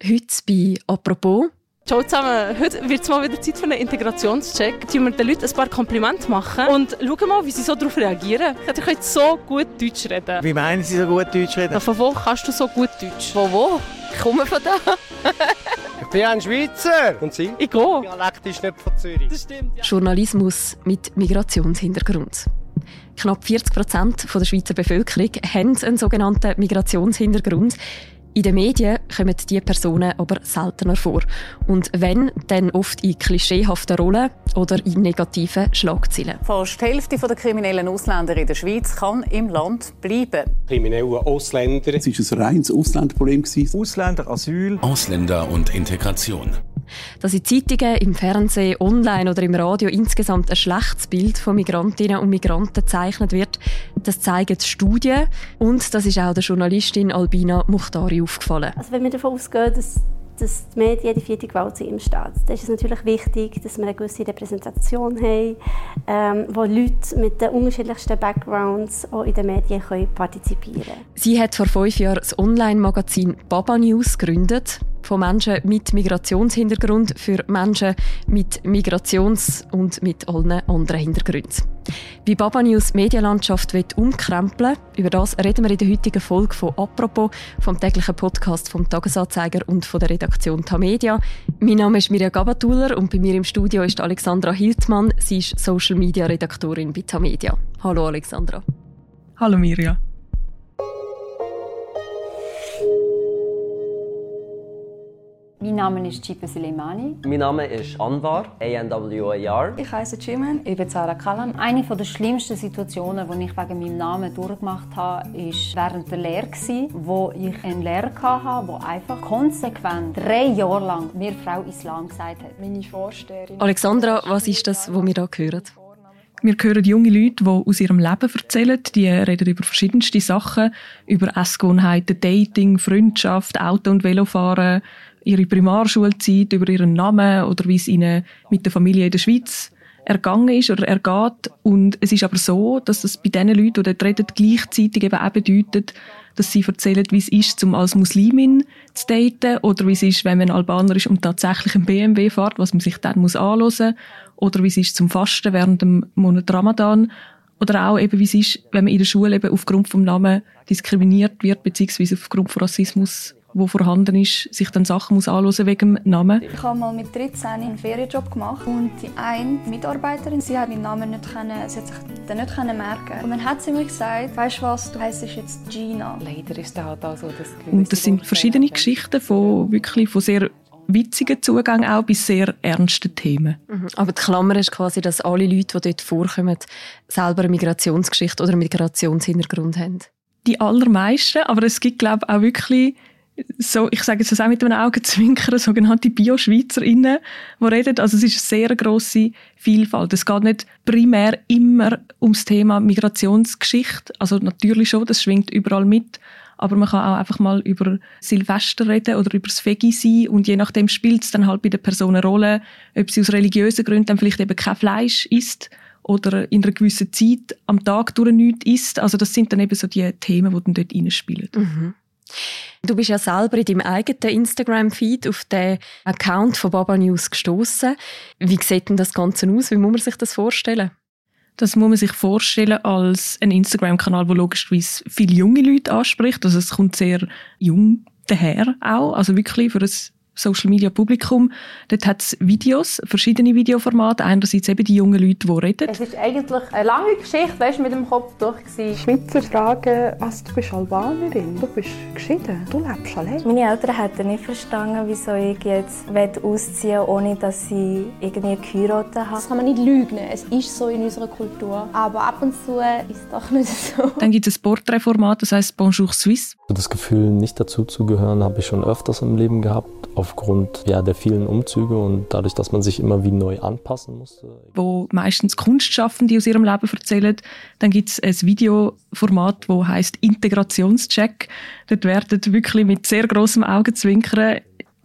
Heute bei «Apropos». Ciao zusammen, heute wird es mal wieder Zeit für einen Integrationscheck. Tun wir den Leuten ein paar Komplimente machen und schauen mal, wie sie so darauf reagieren. Ihr könnt so gut Deutsch reden. Wie meinen Sie so gut Deutsch reden? Von wo kannst du so gut Deutsch? Von wo? Ich komme von da. ich bin ein Schweizer. Und Sie? Ich gehe. Dialekt ist nicht von Zürich. Das stimmt, ja. Journalismus mit Migrationshintergrund. Knapp 40 Prozent der Schweizer Bevölkerung haben einen sogenannten Migrationshintergrund. In den Medien kommen diese Personen aber seltener vor. Und wenn, dann oft in klischeehaften Rollen oder in negativen Schlagzeilen. Fast die Hälfte der kriminellen Ausländer in der Schweiz kann im Land bleiben. Kriminelle Ausländer. Es war ein reines Ausländerproblem. Ausländer, Asyl. Ausländer und Integration. Dass in Zeitungen, im Fernsehen, online oder im Radio insgesamt ein schlechtes Bild von Migrantinnen und Migranten gezeichnet wird, das zeigen die Studien und das ist auch der Journalistin Albina Muchtari aufgefallen. Also wenn wir davon ausgehen, dass dass die Medien die vierte Gewalt zu ihm steht. Da ist es natürlich wichtig, dass wir eine gewisse Repräsentation haben, ähm, wo Leute mit den unterschiedlichsten Backgrounds auch in den Medien können partizipieren können. Sie hat vor fünf Jahren das Online-Magazin Baba News gegründet von Menschen mit Migrationshintergrund für Menschen mit Migrations- und mit allen anderen Hintergründen. Wie Baba News Medienlandschaft umkrempeln über das reden wir in der heutigen Folge von «Apropos», vom täglichen Podcast vom «Tagesanzeiger» und von der Redaktion «Tamedia». Mein Name ist Mirja Gabatuller und bei mir im Studio ist Alexandra Hiltmann. Sie ist Social-Media-Redaktorin bei «Tamedia». Hallo Alexandra. Hallo Mirja. Name ist Chipe Suleimani. Mein Name ist Anwar, ANWAR. Ich heiße Jimin. Ich bin Sarah Kallam. Eine der schlimmsten Situationen, die ich wegen meinem Namen durchgemacht habe, war während der Lehre, wo ich einen Lehrer hatte, der einfach konsequent drei Jahre lang mir Frau Islam gesagt hat. Meine Vorsteherin. Alexandra, was ist das, was wir hier hören? Wir hören junge Leute, die aus ihrem Leben erzählen. Die reden über verschiedenste Sachen, über Essgewohnheiten, Dating, Freundschaft, Auto- und Velofahren, ihre Primarschulzeit, über ihren Namen oder wie es ihnen mit der Familie in der Schweiz ergangen ist oder ergeht. Und es ist aber so, dass das bei diesen Leuten, die dort reden, gleichzeitig eben auch bedeutet, dass sie erzählen, wie es ist, um als Muslimin zu daten oder wie es ist, wenn man Albaner ist und tatsächlich ein BMW fährt, was man sich dann muss anhören oder wie es ist zum Fasten während dem Monat Ramadan oder auch eben wie es ist, wenn man in der Schule eben aufgrund vom Namen diskriminiert wird beziehungsweise aufgrund von Rassismus wo vorhanden ist, sich dann Sachen muss anhören wegen dem Namen. Ich habe mal mit 13 einen Ferienjob gemacht und die eine Mitarbeiterin, sie hat meinen Namen nicht können, sie hat sich den nicht können merken. Und dann hat sie mir gesagt, weißt du was, du heißt jetzt Gina. Leider ist das halt auch so, dass Und das sind verschiedene Geschichten von wirklich von sehr witzigen Zugang auch bis sehr ernsten Themen. Mhm. Aber die Klammer ist quasi, dass alle Leute, die dort vorkommen, selber eine Migrationsgeschichte oder einen Migrationshintergrund haben. Die allermeisten, aber es gibt glaube ich auch wirklich so, ich sage jetzt das auch mit einem Augenzwinkern, sogenannte Bio-SchweizerInnen, die reden. Also es ist eine sehr grosse Vielfalt. Es geht nicht primär immer ums Thema Migrationsgeschichte. Also natürlich schon, das schwingt überall mit. Aber man kann auch einfach mal über Silvester reden oder über das Vegi sein und je nachdem spielt es dann halt bei der Person eine Rolle, ob sie aus religiösen Gründen dann vielleicht eben kein Fleisch isst oder in einer gewissen Zeit am Tag durch nichts isst. Also das sind dann eben so die Themen, die dann dort reinspielen. Mhm. Du bist ja selber in deinem eigenen Instagram-Feed auf den Account von Baba News gestoßen. Wie sieht denn das Ganze aus? Wie muss man sich das vorstellen? Das muss man sich vorstellen als ein Instagram-Kanal, der logischerweise viele junge Leute anspricht. Also es kommt sehr jung daher auch. Also wirklich für ein Social Media Publikum. Dort hat es Videos, verschiedene Videoformate. Einerseits eben die jungen Leute, die reden. Es ist eigentlich eine lange Geschichte, weißt, mit dem Kopf durch. Schweizer fragen, was, du bist Albanerin, du bist geschieden, du lebst allein. Meine Eltern hätten nicht verstanden, wieso ich jetzt ausziehen will, ohne dass sie irgendwie geheiratet haben. Das kann man nicht lügen, es ist so in unserer Kultur. Aber ab und zu ist es doch nicht so. Dann gibt es ein Porträtformat, das heißt Bonjour Suisse. Das Gefühl, nicht dazuzugehören, habe ich schon öfters im Leben gehabt. Auf aufgrund ja, der vielen Umzüge und dadurch, dass man sich immer wie neu anpassen musste. Wo meistens Kunstschaffende aus ihrem Leben erzählen. Dann gibt es ein Videoformat, wo heißt Integrationscheck. Dort werden wirklich mit sehr großem Augenzwinkern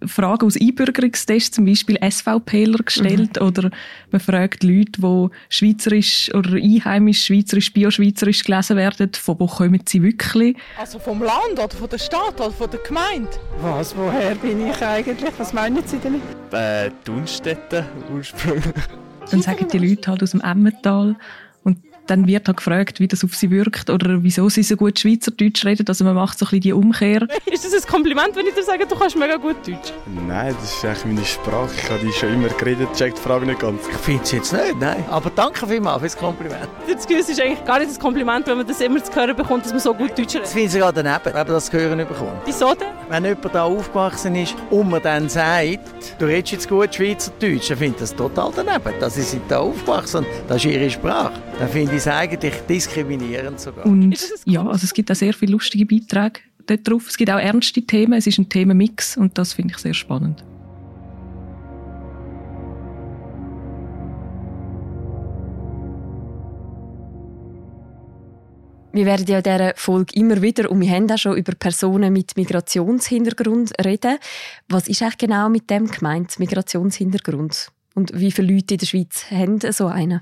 Fragen aus Einbürgerungstests, zum Beispiel SVPler gestellt mhm. oder man fragt Leute, die schweizerisch oder einheimisch schweizerisch, bio-schweizerisch gelesen werden, von wo kommen sie wirklich? Also vom Land oder von der Stadt oder von der Gemeinde? Was, woher bin ich eigentlich? Was meinen Sie damit? Äh, Dunstetten ursprünglich. Dann sagen die Leute halt aus dem Emmental dann wird halt gefragt, wie das auf sie wirkt oder wieso sie so gut Schweizerdeutsch reden. Also man macht so ein bisschen die Umkehr. Ist das ein Kompliment, wenn ich dir sage, du kannst mega gut Deutsch? Nein, das ist eigentlich meine Sprache. Ich habe die schon immer geredet, checkt die Frage nicht ganz. Ich finde es jetzt nicht, nein. Aber danke vielmals für das Kompliment. Das Gefühl ist eigentlich gar nicht das Kompliment, wenn man das immer zu hören bekommt, dass man so gut Deutsch redet. Das finde ich sogar daneben, wenn man das zu hören bekommt. Wieso denn? Wenn jemand da aufgewachsen ist und man dann sagt, du redest jetzt gut Schweizerdeutsch, dann finde ich das total daneben. Das ist da aufgewachsen und das ist ihre Sprache. Dann finde ich es eigentlich diskriminierend sogar. Und ja, also es gibt auch sehr viele lustige Beiträge darauf. Es gibt auch ernste Themen. Es ist ein Themenmix und das finde ich sehr spannend. Wir werden ja in dieser Folge immer wieder, und wir haben auch schon über Personen mit Migrationshintergrund reden. Was ist eigentlich genau mit dem gemeint, Migrationshintergrund? Und wie viele Leute in der Schweiz haben so einen?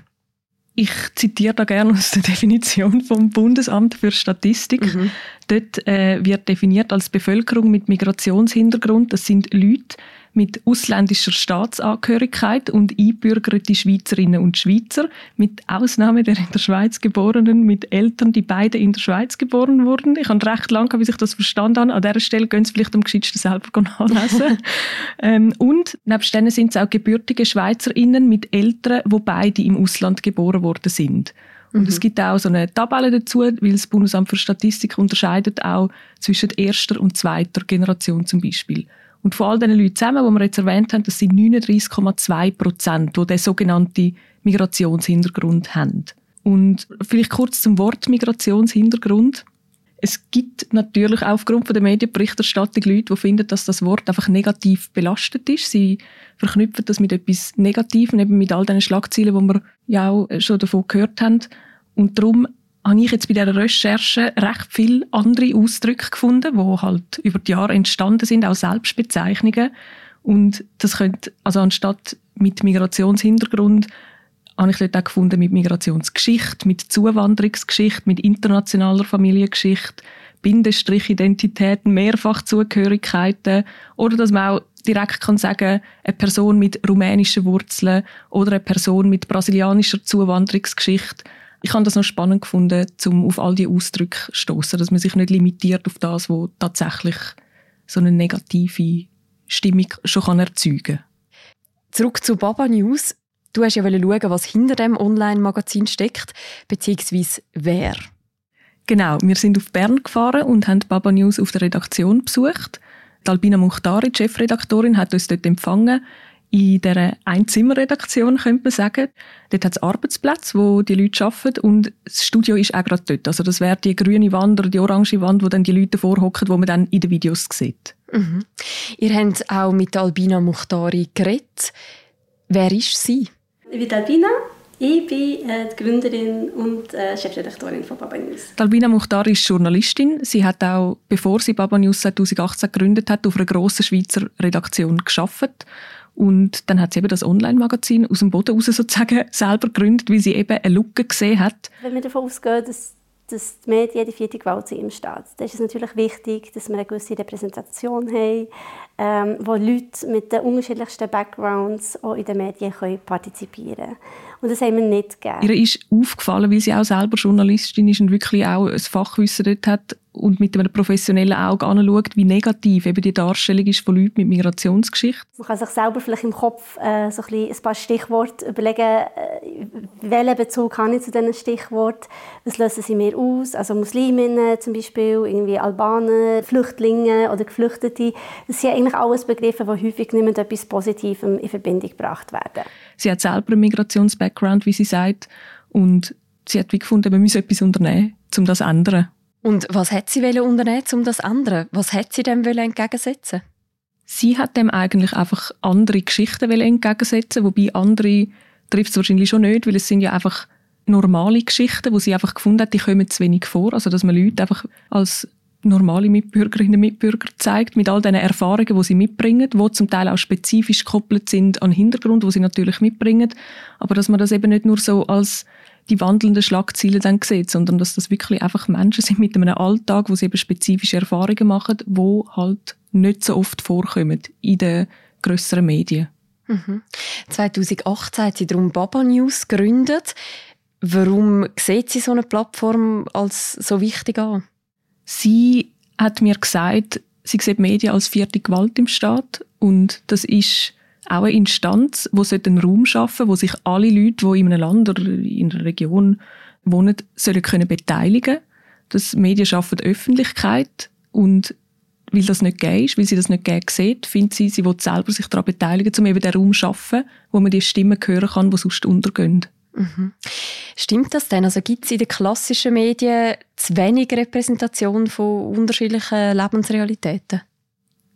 Ich zitiere da gerne aus der Definition vom Bundesamt für Statistik. Mhm. Dort äh, wird definiert als Bevölkerung mit Migrationshintergrund, das sind Leute, mit ausländischer Staatsangehörigkeit und einbürgerte Schweizerinnen und Schweizer, mit Ausnahme der in der Schweiz geborenen, mit Eltern, die beide in der Schweiz geboren wurden. Ich habe recht lange, wie ich das verstanden habe. An dieser Stelle gehen Sie vielleicht am geschicktesten selber nachlesen. ähm, und nebst denen sind es auch gebürtige Schweizerinnen mit Eltern, wo beide im Ausland geboren worden sind. Und mhm. es gibt auch so eine Tabelle dazu, weil das Bundesamt für Statistik unterscheidet auch zwischen erster und zweiter Generation zum Beispiel. Und von all diesen Leuten zusammen, die wir jetzt erwähnt haben, das sind 39,2 Prozent, die den sogenannten Migrationshintergrund haben. Und vielleicht kurz zum Wort Migrationshintergrund. Es gibt natürlich aufgrund der Medienberichterstattung Leute, die finden, dass das Wort einfach negativ belastet ist. Sie verknüpfen das mit etwas Negativem, eben mit all diesen Schlagzeilen, die wir ja auch schon davon gehört haben. Und darum habe ich jetzt bei dieser Recherche recht viele andere Ausdrücke gefunden, die halt über die Jahre entstanden sind, auch Selbstbezeichnungen. Und das könnte, also anstatt mit Migrationshintergrund, habe ich dort auch gefunden mit Migrationsgeschichte, mit Zuwanderungsgeschichte, mit internationaler Familiengeschichte, Bindestrichidentitäten, Mehrfachzugehörigkeiten oder dass man auch direkt kann sagen, eine Person mit rumänischen Wurzeln oder eine Person mit brasilianischer Zuwanderungsgeschichte ich habe das noch spannend gefunden, um auf all die Ausdrücke zu stoßen, dass man sich nicht limitiert auf das, was tatsächlich so eine negative Stimmung schon kann erzeugen kann. Zurück zu Baba News. Du hast ja schauen, was hinter dem Online-Magazin steckt, beziehungsweise wer. Genau, wir sind auf Bern gefahren und haben Baba News auf der Redaktion besucht. Die Albina Muchtari, die Chefredaktorin, hat uns dort empfangen in dieser Einzimmerredaktion, könnte man sagen. Dort hat es Arbeitsplätze, wo die Leute arbeiten und das Studio ist auch gerade dort. Also das wäre die grüne Wand oder die orange Wand, wo dann die Leute vorhocken, wo man dann in den Videos sieht. Mhm. Ihr habt auch mit Albina Muchtari geredet. Wer ist sie? Ich bin Albina. Ich bin äh, die Gründerin und äh, Chefredaktorin von Baba News. Albina Muchtari ist Journalistin. Sie hat auch, bevor sie Baba News 2018 gegründet hat, auf einer grossen Schweizer Redaktion geschafft und dann hat sie eben das Online-Magazin aus dem Boden raus sozusagen selber gegründet, weil sie eben eine Lücke gesehen hat. Wenn wir davon ausgehen, dass, dass die Medien die vierte Gewalt im Staat, dann ist es natürlich wichtig, dass wir eine gewisse Repräsentation haben, ähm, wo Leute mit den unterschiedlichsten Backgrounds auch in den Medien können partizipieren können. Und das haben wir nicht gegeben. Ihr ist aufgefallen, weil sie auch selber Journalistin ist und wirklich auch ein Fachwissen dort hat, und mit einem professionellen Auge anschaut, wie negativ eben die Darstellung ist von Leuten mit Migrationsgeschichte. Man kann sich selber vielleicht im Kopf äh, so ein, ein paar Stichworte überlegen, äh, welchen Bezug habe ich zu diesen Stichworten, was lösen sie mir aus, also Musliminnen zum Beispiel, irgendwie Albaner, Flüchtlinge oder Geflüchtete, das sind eigentlich alles Begriffe, die häufig nicht mit etwas Positivem in Verbindung gebracht werden. Sie hat selber einen Migrations-Background, wie sie sagt, und sie hat wie gefunden, wir müssen etwas unternehmen, um das zu ändern. Und was hat sie unternehmen, um das andere? Was hat sie dem entgegensetzen? Sie hat dem eigentlich einfach andere Geschichten entgegensetzen, wobei andere trifft es wahrscheinlich schon nicht, weil es sind ja einfach normale Geschichten, wo sie einfach gefunden hat, die kommen zu wenig vor. Also dass man Leute einfach als normale Mitbürgerinnen und Mitbürger zeigt, mit all den Erfahrungen, die sie mitbringen, die zum Teil auch spezifisch gekoppelt sind an Hintergrund, wo sie natürlich mitbringen, aber dass man das eben nicht nur so als die wandelnden Schlagzeilen dann sieht, sondern dass das wirklich einfach Menschen sind mit einem Alltag, wo sie eben spezifische Erfahrungen machen, wo halt nicht so oft vorkommen in den grösseren Medien. Mhm. 2018 hat sie darum Baba News gegründet. Warum sieht sie so eine Plattform als so wichtig an? Sie hat mir gesagt, sie sieht Medien als vierte Gewalt im Staat und das ist auch eine Instanz, die einen Raum schaffen wo sich alle Leute, die in einem Land oder in einer Region wohnen, sollen können beteiligen Das Medien schaffen Öffentlichkeit und weil das nicht gegeben ist, weil sie das nicht gegeben sieht, findet sie, sie will selber sich daran beteiligen, um eben den Raum zu schaffen, wo man die Stimmen hören kann, die sonst untergehen. Mhm. Stimmt das denn? Also gibt es in den klassischen Medien zu wenig Repräsentation von unterschiedlichen Lebensrealitäten?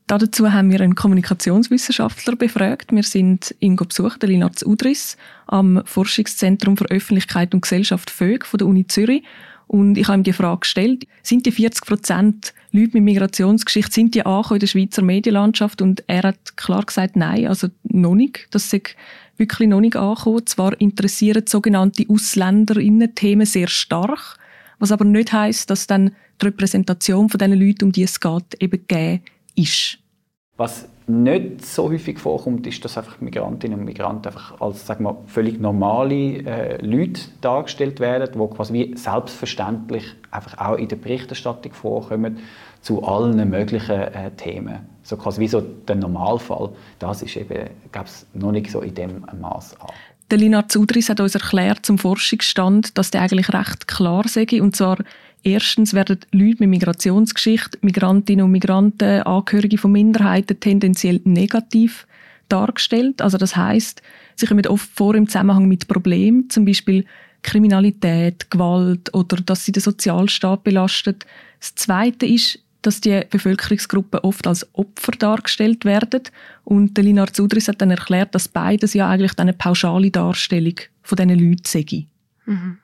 Dazu haben wir einen Kommunikationswissenschaftler befragt. Wir sind ihn besucht, der Linarz Udris, am Forschungszentrum für Öffentlichkeit und Gesellschaft VÖG von der Uni Zürich. Und ich habe ihm die Frage gestellt, sind die 40 Prozent Leute mit Migrationsgeschichte, sind die angekommen in der Schweizer Medienlandschaft? Und er hat klar gesagt, nein, also noch nicht. Das ist wirklich noch nicht angekommen. Zwar interessieren sogenannte AusländerInnen-Themen sehr stark, was aber nicht heißt, dass dann die Repräsentation von diesen Leuten, um die es geht, eben gegeben ist. Was nicht so häufig vorkommt, ist, dass einfach Migrantinnen und Migranten einfach als sagen wir, völlig normale äh, Leute dargestellt werden, die quasi wie selbstverständlich einfach auch in der Berichterstattung vorkommen zu allen möglichen äh, Themen. So quasi wie so der Normalfall. Das ist eben, glaube noch nicht so in dem Maß an. Der Lina Zudris hat uns erklärt zum Forschungsstand, dass der eigentlich recht klar sei. Und zwar erstens werden Leute mit Migrationsgeschichte, Migrantinnen und Migranten, Angehörige von Minderheiten tendenziell negativ dargestellt. Also das heißt, sie kommen oft vor im Zusammenhang mit Problemen, zum Beispiel Kriminalität, Gewalt oder dass sie den Sozialstaat belastet. Das Zweite ist, dass die Bevölkerungsgruppen oft als Opfer dargestellt werden. Und der Linar Zudris hat dann erklärt, dass beides ja eigentlich eine pauschale Darstellung von diesen Leuten sei. Mhm.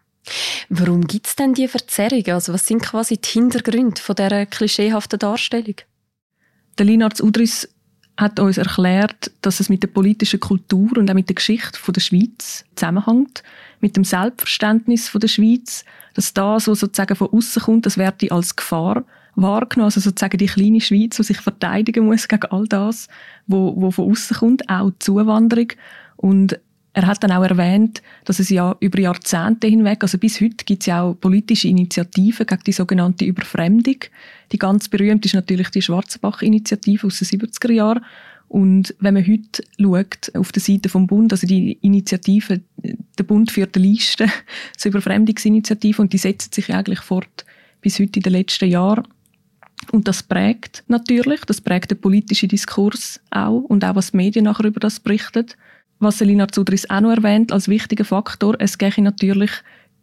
Warum gibt es denn diese Verzerrung? Also was sind quasi die Hintergründe von dieser klischeehaften Darstellung? Der Linarz Udris hat uns erklärt, dass es mit der politischen Kultur und auch mit der Geschichte der Schweiz zusammenhängt, mit dem Selbstverständnis der Schweiz, dass das, was sozusagen von außen kommt, das werde als Gefahr wahrgenommen, also sozusagen die kleine Schweiz, die sich verteidigen muss gegen all das, wo, wo von außen kommt, auch die Zuwanderung. Und er hat dann auch erwähnt, dass es ja über Jahrzehnte hinweg, also bis heute gibt es ja auch politische Initiativen gegen die sogenannte Überfremdung. Die ganz berühmte ist natürlich die Schwarzenbach-Initiative aus den 70er Jahren. Und wenn man heute schaut, auf der Seite vom Bund, also die Initiative, der Bund führt eine Liste zur Überfremdungsinitiative und die setzt sich eigentlich fort bis heute in den letzten Jahren. Und das prägt natürlich, das prägt den politischen Diskurs auch und auch was die Medien nachher über das berichten. Was Selina Zudris auch noch erwähnt als wichtiger Faktor, es geht natürlich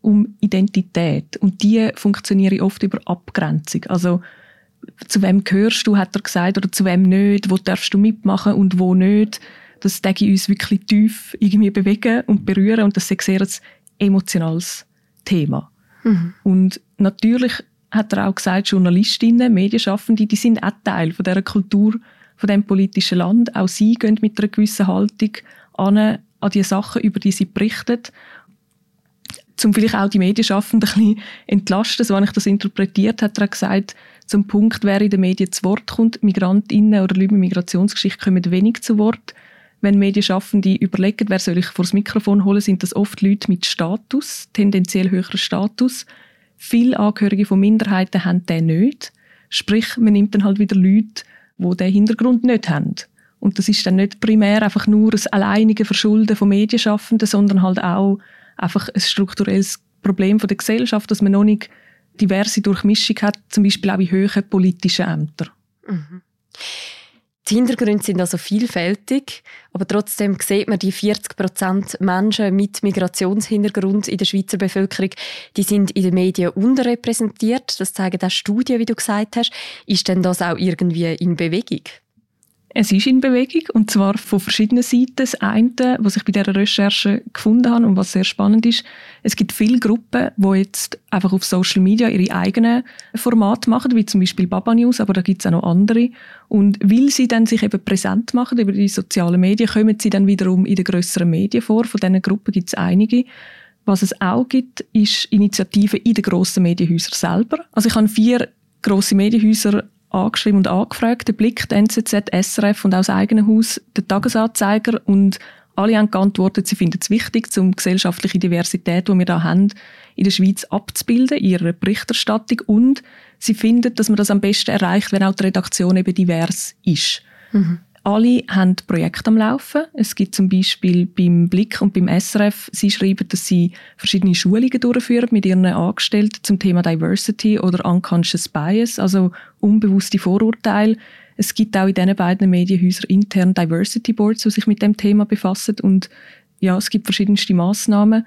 um Identität und die funktioniert oft über Abgrenzung. Also zu wem gehörst du, hat er gesagt, oder zu wem nicht, wo darfst du mitmachen und wo nicht. Das denke ich uns wirklich tief irgendwie bewegen und berühren und das ist sehr ein emotionales Thema. Mhm. Und natürlich hat er auch gesagt, Journalistinnen, Medienschaffende, die sind auch Teil von dieser Kultur, von dem politischen Land. Auch sie gehen mit einer gewissen Haltung an, die Sachen, über die sie berichten. Um vielleicht auch die Medienschaffenden ein bisschen entlasten, so habe ich das interpretiert, hat er gesagt, zum Punkt, wer in den Medien zu Wort kommt, Migrantinnen oder Leute mit Migrationsgeschichte kommen wenig zu Wort. Wenn Medienschaffende überlegen, wer soll ich vor das Mikrofon holen, sind das oft Leute mit Status, tendenziell höheren Status. Viele Angehörige von Minderheiten haben den nicht. Sprich, man nimmt dann halt wieder Leute, die diesen Hintergrund nicht haben. Und das ist dann nicht primär einfach nur das alleinige Verschulden von Medienschaffenden, sondern halt auch einfach ein strukturelles Problem von der Gesellschaft, dass man noch nicht diverse Durchmischung hat, zum Beispiel auch in höheren politischen Ämtern. Mhm. Die Hintergründe sind also vielfältig, aber trotzdem sieht man, die 40 Prozent Menschen mit Migrationshintergrund in der Schweizer Bevölkerung, die sind in den Medien unterrepräsentiert. Das zeigen auch Studien, wie du gesagt hast. Ist denn das auch irgendwie in Bewegung? Es ist in Bewegung und zwar von verschiedenen Seiten. Das eine, was ich bei dieser Recherche gefunden habe und was sehr spannend ist, es gibt viele Gruppen, die jetzt einfach auf Social Media ihre eigenen Formate machen, wie zum Beispiel Baba News, aber da gibt es auch noch andere. Und weil sie dann sich eben präsent machen über die sozialen Medien, kommen sie dann wiederum in den grösseren Medien vor. Von diesen Gruppen gibt es einige. Was es auch gibt, ist Initiativen in den grossen Medienhäusern selber. Also ich habe vier grosse Medienhäuser angeschrieben und angefragt. Der Blick, der NZZ, SRF und auch das eigene Haus, der Tagesanzeiger und alle haben geantwortet, sie finden es wichtig, um gesellschaftliche Diversität, die wir da haben, in der Schweiz abzubilden, in ihrer Berichterstattung und sie finden, dass man das am besten erreicht, wenn auch die Redaktion eben divers ist. Mhm. Alle haben Projekte am Laufen. Es gibt zum Beispiel beim Blick und beim SRF, sie schreiben, dass sie verschiedene Schulungen durchführen mit ihren Angestellten zum Thema Diversity oder Unconscious Bias, also unbewusste Vorurteile. Es gibt auch in diesen beiden Medienhäusern intern Diversity Boards, die sich mit dem Thema befassen und ja, es gibt verschiedenste Maßnahmen.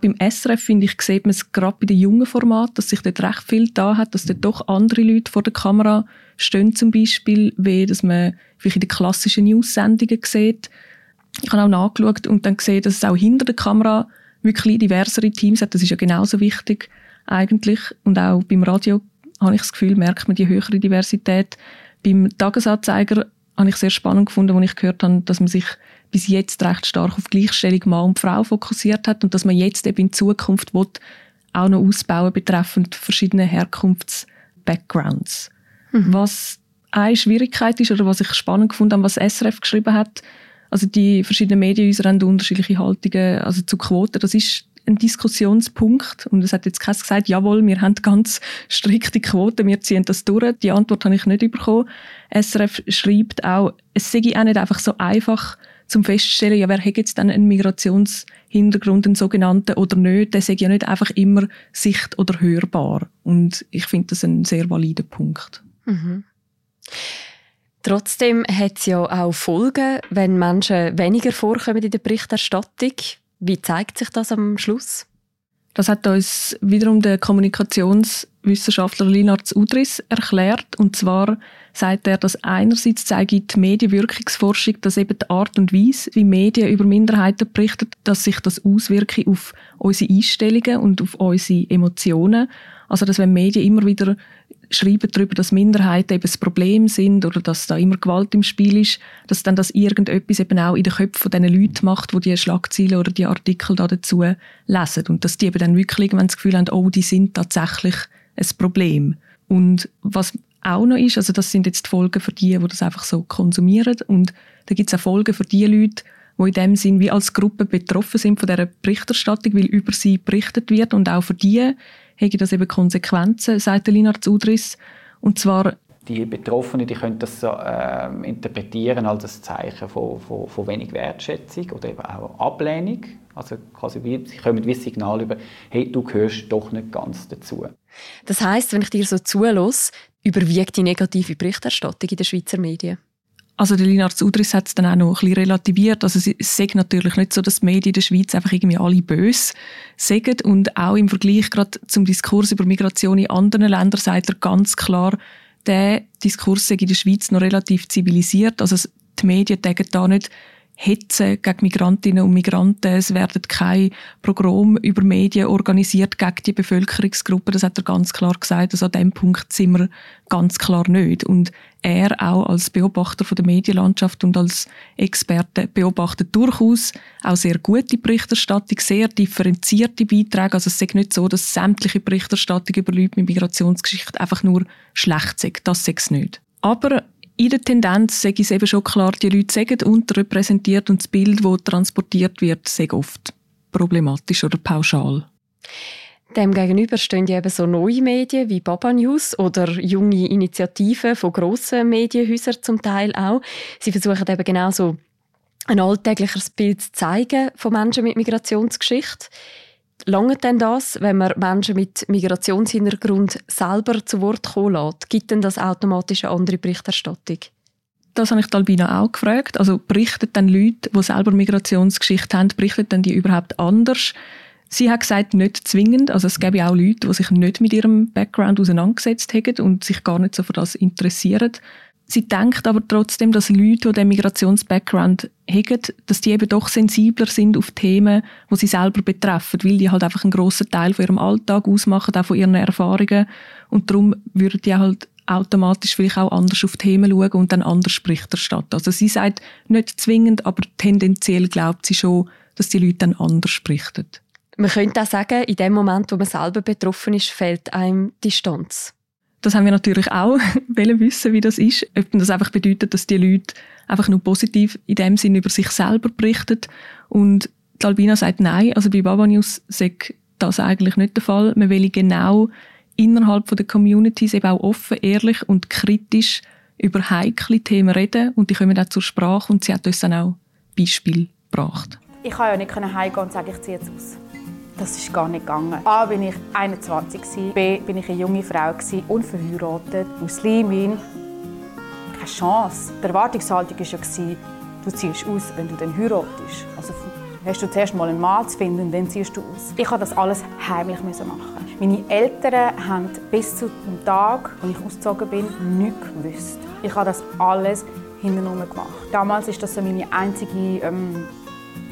Beim SRF, finde ich, sieht man es gerade bei den jungen Formaten, dass sich dort recht viel da hat, dass dort doch andere Leute vor der Kamera stehen zum Beispiel, wie dass man vielleicht in den klassischen News-Sendungen sieht. Ich habe auch nachgeschaut und dann gesehen, dass es auch hinter der Kamera wirklich diversere Teams hat. Das ist ja genauso wichtig eigentlich. Und auch beim Radio habe ich das Gefühl, merkt man die höhere Diversität. Beim Tagesanzeiger habe ich sehr spannend gefunden, als ich gehört habe, dass man sich bis jetzt recht stark auf Gleichstellung Mann und Frau fokussiert hat und dass man jetzt eben in Zukunft will, auch noch ausbauen betreffend verschiedene Herkunfts-Backgrounds. Mhm. Was eine Schwierigkeit ist oder was ich spannend gefunden habe, was SRF geschrieben hat, also die verschiedenen Medienhäuser haben unterschiedliche Haltungen also zu Quoten. Das ist ein Diskussionspunkt und es hat jetzt keiner gesagt, jawohl, wir haben ganz strikte Quoten, wir ziehen das durch. Die Antwort habe ich nicht bekommen. SRF schreibt auch, es sei auch nicht einfach so einfach, zum feststellen, ja, wer hat jetzt dann einen Migrationshintergrund, einen sogenannten oder nicht, der sagt ja nicht einfach immer sicht- oder hörbar. Und ich finde das ein sehr valider Punkt. Mhm. Trotzdem hat es ja auch Folgen, wenn Menschen weniger vorkommen in der Berichterstattung. Wie zeigt sich das am Schluss? Das hat uns wiederum der Kommunikationswissenschaftler Linards Udris erklärt. Und zwar sagt er, dass einerseits zeige die Medienwirkungsforschung, dass eben die Art und Weise, wie Medien über Minderheiten berichten, dass sich das auswirke auf unsere Einstellungen und auf unsere Emotionen. Also, dass wenn Medien immer wieder schreiben darüber, dass Minderheiten eben das Problem sind oder dass da immer Gewalt im Spiel ist, dass dann das irgendetwas eben auch in den Köpfen von diesen Leuten macht, die die Schlagzeilen oder die Artikel da dazu lesen. Und dass die eben dann wirklich irgendwann das Gefühl haben, oh, die sind tatsächlich ein Problem. Und was auch noch ist, also das sind jetzt die Folgen für die, die das einfach so konsumieren. Und da gibt es auch Folgen für die Leute, die in dem Sinn wie als Gruppe betroffen sind von dieser Berichterstattung, weil über sie berichtet wird. Und auch für die hätte das eben Konsequenzen, sagt Lina Zudris. Und zwar die Betroffenen die können das äh, interpretieren als ein Zeichen von, von, von, wenig Wertschätzung oder eben auch Ablehnung. Also quasi wie, sie kommen wie ein Signal über, hey, du gehörst doch nicht ganz dazu. Das heißt, wenn ich dir so zulasse, überwiegt die negative Berichterstattung in den Schweizer Medien? Also der Linard Udris hat es dann auch noch ein bisschen relativiert. Also es ist natürlich nicht so, dass die Medien in der Schweiz einfach irgendwie alle böse sagen. Und auch im Vergleich gerade zum Diskurs über Migration in anderen Ländern sagt er ganz klar, der Diskurs ist in der Schweiz noch relativ zivilisiert. Also die Medien sagen da nicht, Hetze gegen Migrantinnen und Migranten. Es werden keine Programme über Medien organisiert gegen die Bevölkerungsgruppe. Das hat er ganz klar gesagt. Also an dem Punkt sind wir ganz klar nicht. Und er auch als Beobachter von der Medienlandschaft und als Experte beobachtet durchaus auch sehr gute Berichterstattung, sehr differenzierte Beiträge. Also es ist nicht so, dass sämtliche Berichterstattung über Leute mit Migrationsgeschichte einfach nur schlecht sind. Das ist es nicht. Aber in der Tendenz sage ich eben schon klar, die Leute sagen unterrepräsentiert und das Bild, das transportiert wird, sei oft problematisch oder pauschal. Demgegenüber stehen ja eben so neue Medien wie Baba News oder junge Initiativen von grossen Medienhäusern zum Teil auch. Sie versuchen eben genauso ein alltägliches Bild zu zeigen von Menschen mit Migrationsgeschichte. Lange denn das, wenn man Menschen mit Migrationshintergrund selber zu Wort kommen lässt? Gibt denn das automatisch eine andere Berichterstattung? Das habe ich Albina auch gefragt. Also berichten dann Leute, die selber Migrationsgeschichte haben, berichten dann die überhaupt anders? Sie hat gesagt, nicht zwingend. Also es gäbe auch Leute, die sich nicht mit ihrem Background auseinandergesetzt haben und sich gar nicht so für das interessieren. Sie denkt aber trotzdem, dass Leute, die den Migrations-Background haben, dass die eben doch sensibler sind auf Themen, die sie selber betreffen, weil die halt einfach einen grossen Teil von ihrem Alltag ausmachen, auch von ihren Erfahrungen. Und darum würden die halt automatisch vielleicht auch anders auf Themen schauen und dann anders Bericht erstatten. Also sie sagt nicht zwingend, aber tendenziell glaubt sie schon, dass die Leute dann anders berichten. Man könnte auch sagen, in dem Moment, wo man selber betroffen ist, fehlt einem Distanz. Das haben wir natürlich auch wissen, wie das ist. Ob das einfach bedeutet, dass die Leute einfach nur positiv in dem Sinn über sich selber berichten. Und die Albina sagt nein. Also bei Baba News sagt das eigentlich nicht der Fall. Man will genau innerhalb der Communities eben auch offen, ehrlich und kritisch über heikle Themen reden und die kommen auch zur Sprache und sie hat uns dann auch Beispiele gebracht. Ich konnte ja nicht heimgehen und sagen, ich ziehe jetzt aus. Das ist gar nicht gegangen. A bin ich 21 B bin ich eine junge Frau unverheiratet, Muslimin. Keine Chance. Die Erwartungshaltung war ja, du ziehst aus, wenn du dann heiratest. Also hast du zuerst mal einen Mann zu finden dann ziehst du aus. Ich musste das alles heimlich machen. Meine Eltern haben bis zu dem Tag, als ich ausgezogen bin, nichts gewusst. Ich habe das alles hintenrum gemacht. Damals war das so meine einzige ähm,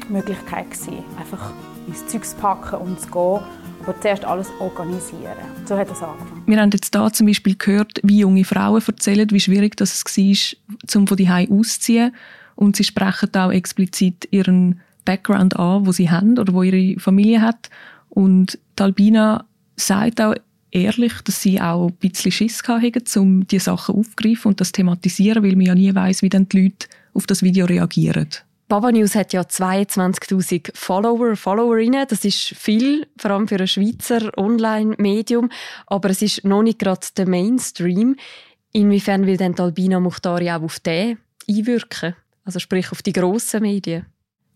Möglichkeit. Gewesen. Einfach ins Zeug packen und zu gehen. Aber zuerst alles organisieren. So hat das angefangen. Wir haben jetzt hier zum Beispiel gehört, wie junge Frauen erzählen, wie schwierig das war, um von die auszuziehen. Und sie sprechen auch explizit ihren Background an, wo sie haben oder wo ihre Familie hat. Und Albina sagt auch ehrlich, dass sie auch ein bisschen Schiss hatten, um diese Sachen aufzugreifen und das thematisieren, weil man ja nie weiß, wie dann die Leute auf das Video reagieren. Baba News hat ja 22.000 Follower, Followerinnen. Das ist viel, vor allem für ein Schweizer Online-Medium. Aber es ist noch nicht gerade der Mainstream. Inwiefern will denn Albina Muhtari auch auf den einwirken? Also sprich auf die grossen Medien?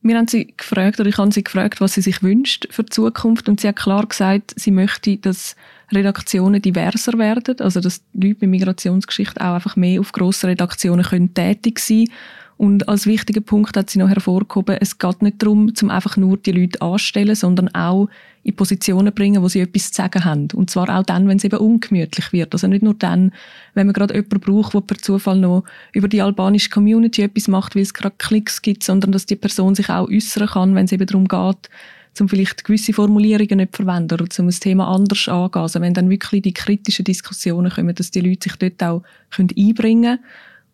Wir haben sie gefragt, oder ich habe sie gefragt, was sie sich wünscht für die Zukunft. Und sie hat klar gesagt, sie möchte, dass Redaktionen diverser werden. Also, dass Leute mit Migrationsgeschichte auch einfach mehr auf grossen Redaktionen können tätig sein können und als wichtiger Punkt hat sie noch hervorgehoben, es geht nicht darum, zum einfach nur die Leute anstellen, sondern auch in Positionen bringen, wo sie etwas zu sagen haben. Und zwar auch dann, wenn es eben ungemütlich wird. Also nicht nur dann, wenn man gerade jemanden braucht, der per Zufall noch über die albanische Community etwas macht, weil es gerade Klicks gibt, sondern dass die Person sich auch äußern kann, wenn es eben darum geht, um vielleicht gewisse Formulierungen nicht verwenden oder um ein Thema anders angehen. Also wenn dann wirklich die kritischen Diskussionen kommen, dass die Leute sich dort auch einbringen können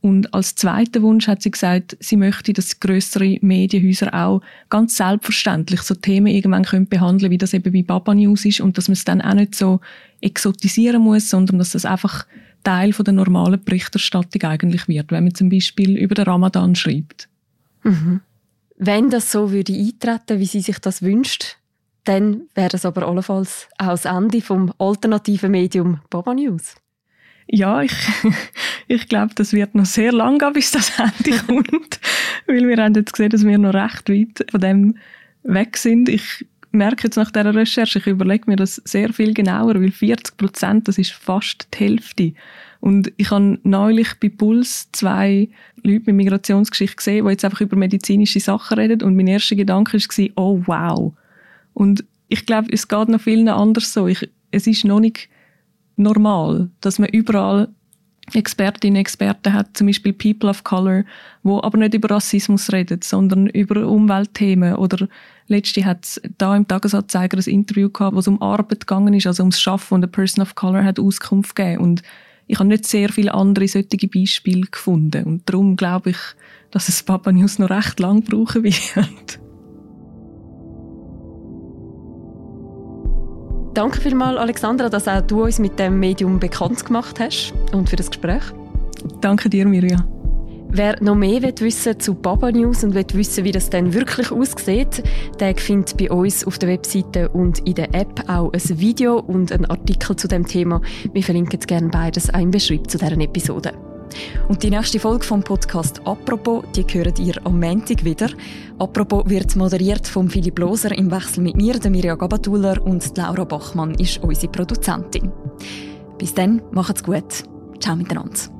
und als zweiter Wunsch hat sie gesagt, sie möchte, dass größere Medienhäuser auch ganz selbstverständlich so Themen irgendwann können behandeln, wie das eben bei Baba News ist und dass man es dann auch nicht so exotisieren muss, sondern dass das einfach Teil von der normalen Berichterstattung eigentlich wird, wenn man zum Beispiel über den Ramadan schreibt. Mhm. Wenn das so würde eintreten, wie sie sich das wünscht, dann wäre das aber allenfalls auch das Ende vom alternativen Medium Baba News. Ja, ich, ich glaube, das wird noch sehr lang gehen, bis das Ende kommt. Weil wir haben jetzt gesehen, dass wir noch recht weit von dem weg sind. Ich merke jetzt nach dieser Recherche, ich überlege mir das sehr viel genauer, weil 40 Prozent, das ist fast die Hälfte. Und ich habe neulich bei Puls zwei Leute mit Migrationsgeschichte gesehen, die jetzt einfach über medizinische Sachen reden und mein erster Gedanke war, oh wow. Und ich glaube, es geht noch vielen anders so. Ich, es ist noch nicht normal, dass man überall Expertinnen und Experten hat, zum Beispiel People of Color, wo aber nicht über Rassismus reden, sondern über Umweltthemen. Oder letzte hat es da im Tagesanzeiger ein Interview gehabt, wo es um Arbeit gegangen ist, also ums Schaffen und eine Person of Color hat Auskunft gegeben. Und ich habe nicht sehr viele andere solche Beispiele gefunden. Und darum glaube ich, dass es Papa News noch recht lang brauchen wird. Danke vielmals, Alexandra, dass auch du uns mit dem Medium bekannt gemacht hast und für das Gespräch. Danke dir, Mirja. Wer noch mehr wissen zu Baba News und will wissen, wie das denn wirklich aussieht, der findet bei uns auf der Webseite und in der App auch ein Video und einen Artikel zu dem Thema. Wir verlinken gerne beides auch im Beschreib zu deren Episode. Und die nächste Folge vom Podcast «Apropos», die hören ihr am Montag wieder. «Apropos» wird moderiert von Philipp Loser im Wechsel mit mir, der Mirja Gabatuller und Laura Bachmann ist unsere Produzentin. Bis dann, macht's gut. Ciao miteinander.